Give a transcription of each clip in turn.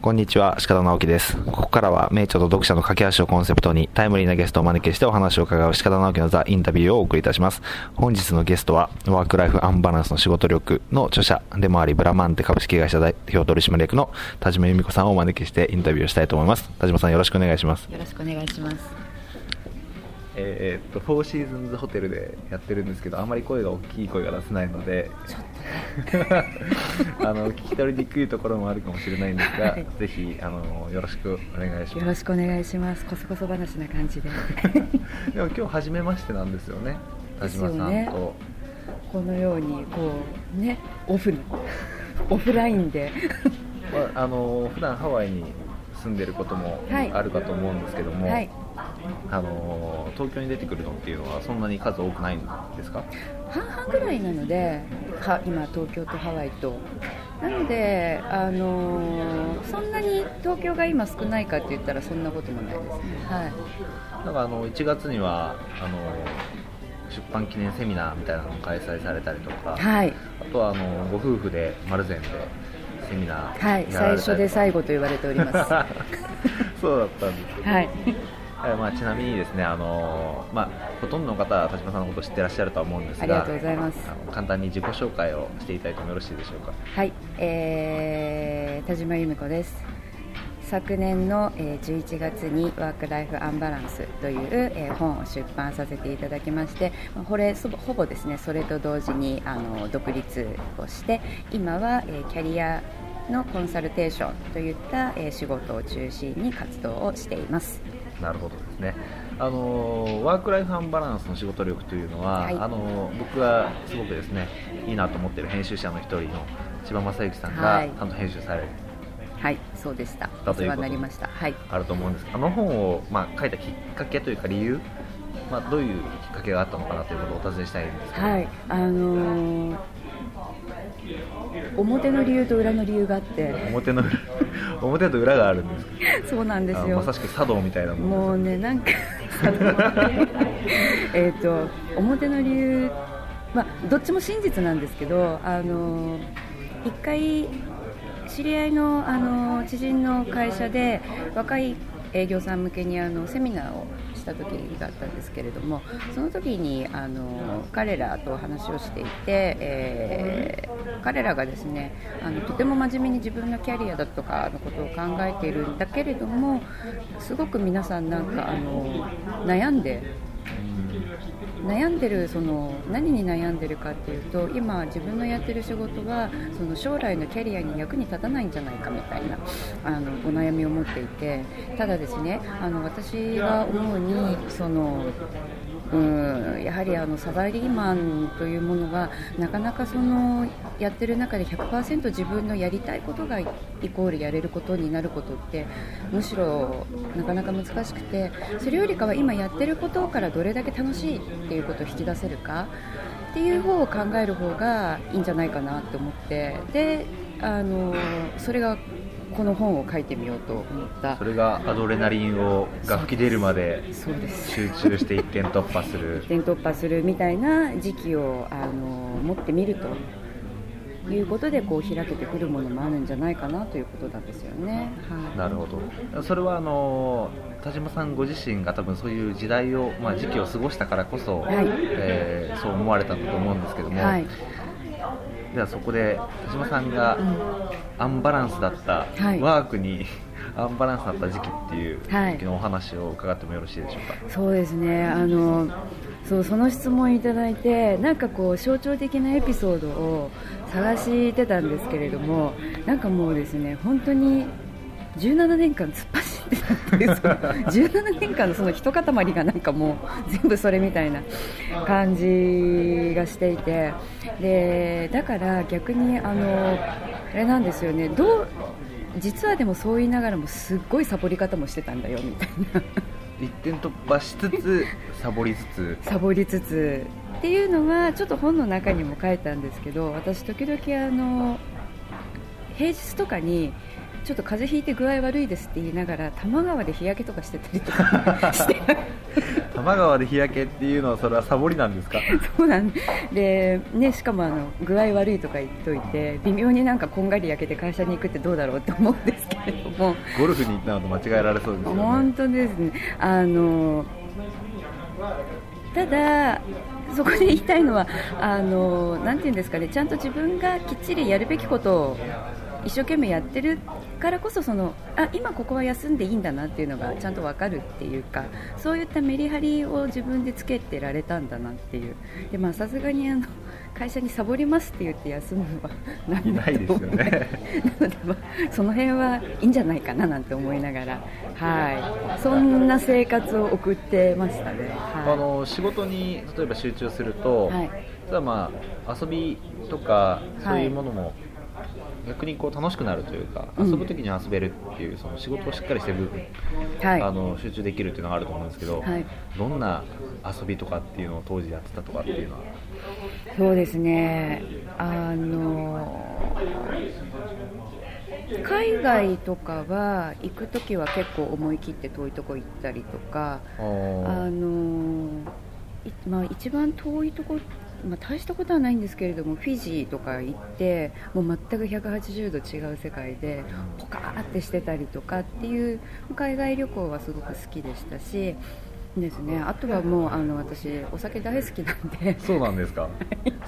こんにちは、鹿田直樹です。ここからは、名著と読者の架け橋をコンセプトに、タイムリーなゲストをお招きしてお話を伺う鹿田直樹のザ・インタビューをお送りいたします。本日のゲストは、ワークライフアンバランスの仕事力の著者でもあり、ブラマンテ株式会社代表取締役の田島由美子さんをお招きしてインタビューしたいと思います。田島さんよろしくお願いします。よろしくお願いします。えーっと、フォーシーズンズホテルでやってるんですけど、あまり声が大きい声が出せないので、あの聞き取りにくいところもあるかもしれないんですが、はいぜひあのよろしくお願いします。よろしくお願いします。こそこそ話な感じで。でも今日初めましてなんですよね。田島さんと。このようにこうねオフの オフラインでまあ、あの普段ハワイに住んでることもはいあるかと思うんですけども、はいあの東京に出てくるのっていうのはそんなに数多くないんですか？半々ぐらいなのでは今東京とハワイとなのであのーそんなに東京が今少ないかって言ったらそんなこともないですね。はい。なんかあの1月にはあの出版記念セミナーみたいなのも開催されたりとか、はいあとはあのご夫婦で丸善でセミナーはいやられたり最初で最後と言われております。は そうだったんですけど、い。はいまあ、ちなみにですねあの、まあ、ほとんどの方は田島さんのことを知ってらっしゃるとは思うんですがありがとうございます。簡単に自己紹介をしていただいてもよろしいでしょうか？はい、えー、田島由美子です。昨年の、えー11月に「ワーク・ライフ・アンバランス」という、えー本を出版させていただきましてまあこれほぼですねそれと同時にあの独立をして今は、えーキャリアのコンサルテーションといった、えー仕事を中心に活動をしていますなるほどですね。あのワーク・ライフ・アンバランスの仕事力というのは、はい。あの僕がすごくですねいいなと思っている編集者の一人の千葉正幸さんがはい。担当編集される、はいそうでした。お世話になりました。はい。あると思うんですあの本を、まあ、書いたきっかけというか理由、まあ、どういうきっかけがあったのかなということをお尋ねしたいんですけど、はい、あのー表の理由と裏の理由があって。表の裏表と裏があるんですそうなんですよ。あまさしく茶道みたいなもんもうねなんか えっと表の理由まあどっちも真実なんですけどあの一回知り合いのあの知人の会社で若い営業さん向けにあのセミナーをした時があったんですけれどもその時にあの彼らと話をしていて、えー彼らがですねあのとても真面目に自分のキャリアだとかのことを考えているんだけれどもすごく皆さんなんかあの悩んで悩んでるその何に悩んでるかっていうと今自分のやってる仕事はその将来のキャリアに役に立たないんじゃないかみたいなあのお悩みを持っていてただですねあの私が思うにそのうんやはりあのサラリーマンというものがなかなかそのやってる中で100%自分のやりたいことがイコールやれることになることってむしろなかなか難しくてそれよりかは今やってることからどれだけ楽しいっていうことを引き出せるかっていう方を考える方がいいんじゃないかなと思ってであのそれがこの本を書いてみようと思った。それがアドレナリンをが吹き出るまで集中して一点突破する。点突破するみたいな時期をあの持ってみるということでこう開けてくるものもあるんじゃないかなということなんですよね。はい、なるほど。それはあの田島さんご自身が多分そういう時代を、まあ、時期を過ごしたからこそ、はい。えーそう思われたんだと思うんですけども、はいではそこで田島さんがアンバランスだった、はい。ワークに アンバランスだった時期っていうはい。時のお話を伺ってもよろしいでしょうか、そうですね。あのそうその質問いただいてなんかこう象徴的なエピソードを探してたんですけれどもなんかもうですね本当に17年間突っ走ってたんですよ17年間のその一塊がなんかもう全部それみたいな感じがしていて。でだから逆にあのあれなんですよね。どう実はでもそう言いながらもすっごいサボり方もしてたんだよみたいな。一点突破しつつサボりつつ。サボりつつっていうのはちょっと本の中にも書いたんですけど私時々あの平日とかにちょっと風邪ひいて具合悪いですって言いながら多摩川で日焼けとかしてたりとかして。多摩川で日焼けっていうのはそれはサボりなんですか？そうなんで、ね、しかもあの具合悪いとか言っといて微妙になんかこんがり焼けて会社に行くってどうだろうと思うんですけれども。ゴルフに行ったのと間違えられそうですよね。本当ですね。あのただそこで言いたいのはあのなんていうんですかね。ちゃんと自分がきっちりやるべきことを一生懸命やってるからこそそのあ今ここは休んでいいんだなっていうのがちゃんと分かるっていうかそういったメリハリを自分でつけてられたんだなっていう。でまあさすがにあの会社にサボりますって言って休むのはないないですよね。なので、まあ、その辺はいいんじゃないかななんて思いながら。はい。そんな生活を送ってましたね、はい、あの仕事に例えば集中すると、はい。ただまあ遊びとかそういうものも逆にこう楽しくなるというか、うん。遊ぶ時に遊べるっていうその仕事をしっかりしてる部分、はい。あの集中できるっていうのがあると思うんですけど、はい。どんな遊びとかっていうのを当時やってたとかっていうのは？そうですね。あの海外とかは行くときは結構思い切って遠いとこ行ったりとかあのいまあ、一番遠いとこ、まあ、大したことはないんですけれどもフィジーとか行ってもう全く180度違う世界でポカーってしてたりとかっていう海外旅行はすごく好きでしたしですねあとはもうあの私お酒大好きなんで。そうなんですか。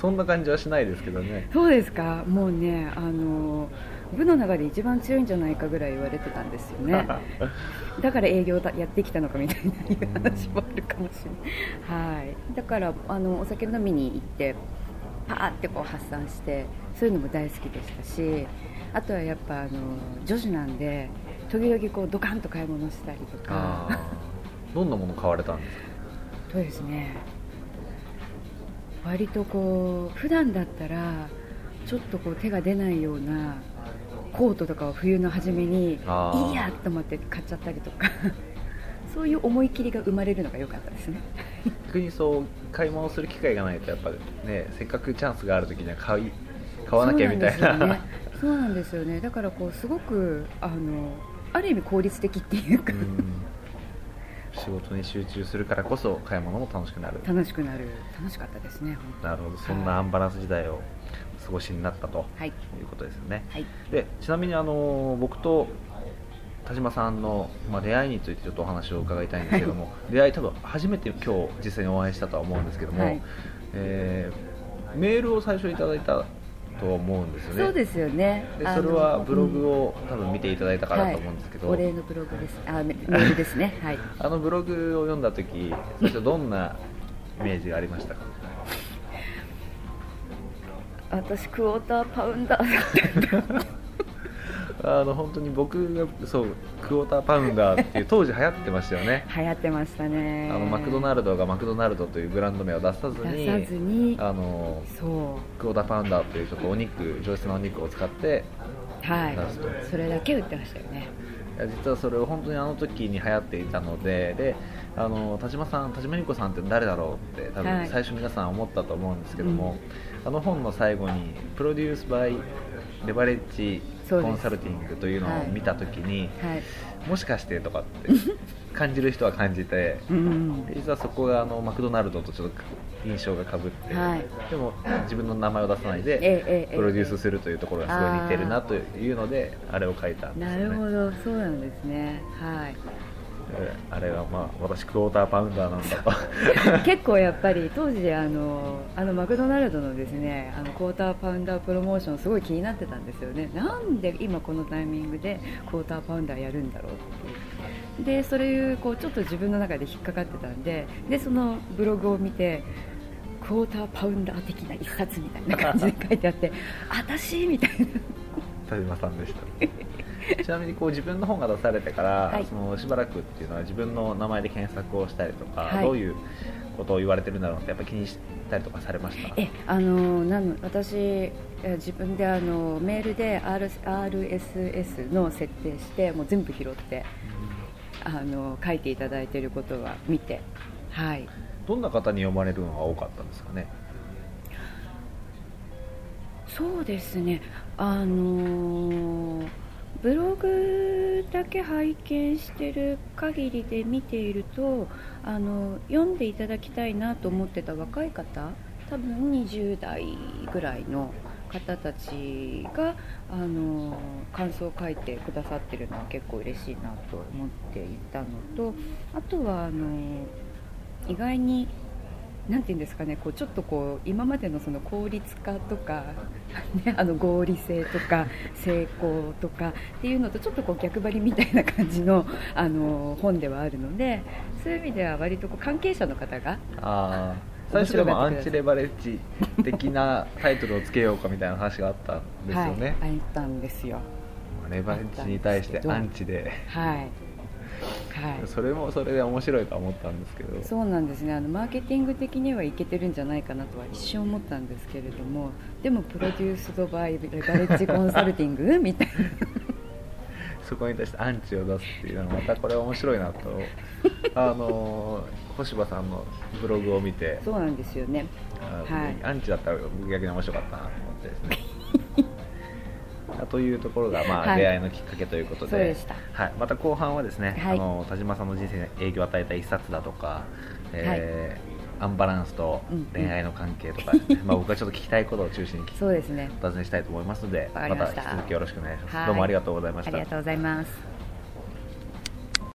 そんな感じはしないですけどね。そうですか。もうねあの部の中で一番強いんじゃないかぐらい言われてたんですよね。だから営業だやってきたのかみたいな話もあるかもしれない、はい、だからあのお酒飲みに行ってパーってこう発散してそういうのも大好きでしたしあとはやっぱあの女子なんで時々こうドカンと買い物したりとあかー。どんなもの買われたんですか？そうですね割とこう普段だったらちょっとこう手が出ないようなコートとかを冬の初めにいいやと思って買っちゃったりとか。そういう思い切りが生まれるのが良かったですね。逆にそう買い物する機会がないとやっぱねせっかくチャンスがある時には買い買わなきゃみたいな。そうなんですよね。そうなんですよね。だからこうすごくあのある意味効率的っていうか、うん。仕事に集中するからこそ買い物も楽しくなる。楽しくなる。楽しかったですねなるほど。そんなアンバランス時代をお過ごしになったとはい。いうことですよね、はい。でちなみにあの僕と田島さんの、まあ、出会いについてちょっとお話を伺いたいんですけども、出会い多分初めて今日実際にお会いしたとは思うんですけども、はい。えーメールを最初いただいたと思うんですよね。そうですよね。でそれはブロうん。グを多分見ていただいたからと思うんですけど、はい、お礼のブログです。あメメールですね。はい。あのブログを読んだ時最初どんなイメージがありましたか？私クォーターパウンダーあの本当に僕がそうクォーターパウンダーっていう当時流行ってましたよね。流行ってましたね。あのマクドナルドがマクドナルドというブランド名を出さずに出さずに。あのそう。クォーターパウンダーというちょっとお肉上質なお肉を使ってはい。出すと。それだけ売ってましたよね実はそれを本当にあの時に流行っていたのでであの田島さん田島由子さんって誰だろうって多はい。分最初皆さん思ったと思うんですけども、あの本の最後に「プロデュース・バイ・レバレッジ・コンサルティング」というのを見た時に、はい。もしかしてとかって感じる人は感じてうん。実はそこがあのマクドナルドとちょっと印象がかぶって、はい。でも自分の名前を出さないで、プロデュースするというところがすごい似てるなというのであれを書いたんですよね。なるほど。そうなんですね。はい。えあれはまあ私クォーターパウンダーなんだと。結構やっぱり当時あのあのマクドナルドのですねあのクォーターパウンダープロモーションすごい気になってたんですよね。なんで今このタイミングでクォーターパウンダーやるんだろうっていうでそれいうこうちょっと自分の中で引っかかってたんででそのブログを見てクォーターパウンダー的な一冊みたいな感じで書いてあって 私みたいな。田島さんでした。ちなみにこう自分の本が出されてから、はい。そのしばらくっていうのは自分の名前で検索をしたりとか、はい。どういうことを言われてるんだろうってやっぱ気にしたりとかされました？えあのなん私え自分であのメールで R RSS の設定してもう全部拾ってあの書いていただいていることは見てはい。どんな方に読まれるのが多かったんですかね？そうですね。あのブログだけ拝見してる限りで見ているとあの読んでいただきたいなと思ってた若い方多分20代ぐらいの方たちがあの感想を書いてくださってるのは結構嬉しいなと思っていたのとあとはあの意外になんていうんですかねこうちょっとこう今までのその効率化とか、ね、あの合理性とか成功とかっていうのとちょっとこう逆張りみたいな感じのあの本ではあるのでそういう意味では割とこう関係者の方があ最初でもアンチレバレッジ。的なタイトルをつけようかみたいな話があったんですよね、はい、あったんですよ。レバレッジに対してアンチで。はい。はい、それもそれで面白いと思ったんですけど。そうなんですね。あのマーケティング的にはいけてるんじゃないかなとは一瞬思ったんですけれどもでもプロデュースドバイレバレッジコンサルティングみたいな。そこに対してアンチを出すっていうのはまたこれ面白いなと。あの星葉さんのブログを見て。そうなんですよね、はい、アンチだったら逆に面白かったなと思ってですね。というところが、まあ、出会いのきっかけということで。はい、また後半はですね、はい、あの田島さんの人生に影響を与えた一冊だとか、えー、アンバランスと恋愛の関係とか、ね、うん、まあ、僕はちょっと聞きたいことを中心にそうですね。お尋ねしたいと思いますのでまた。引き続きよろしくお願いします。どうもありがとうございました。ありがとうございます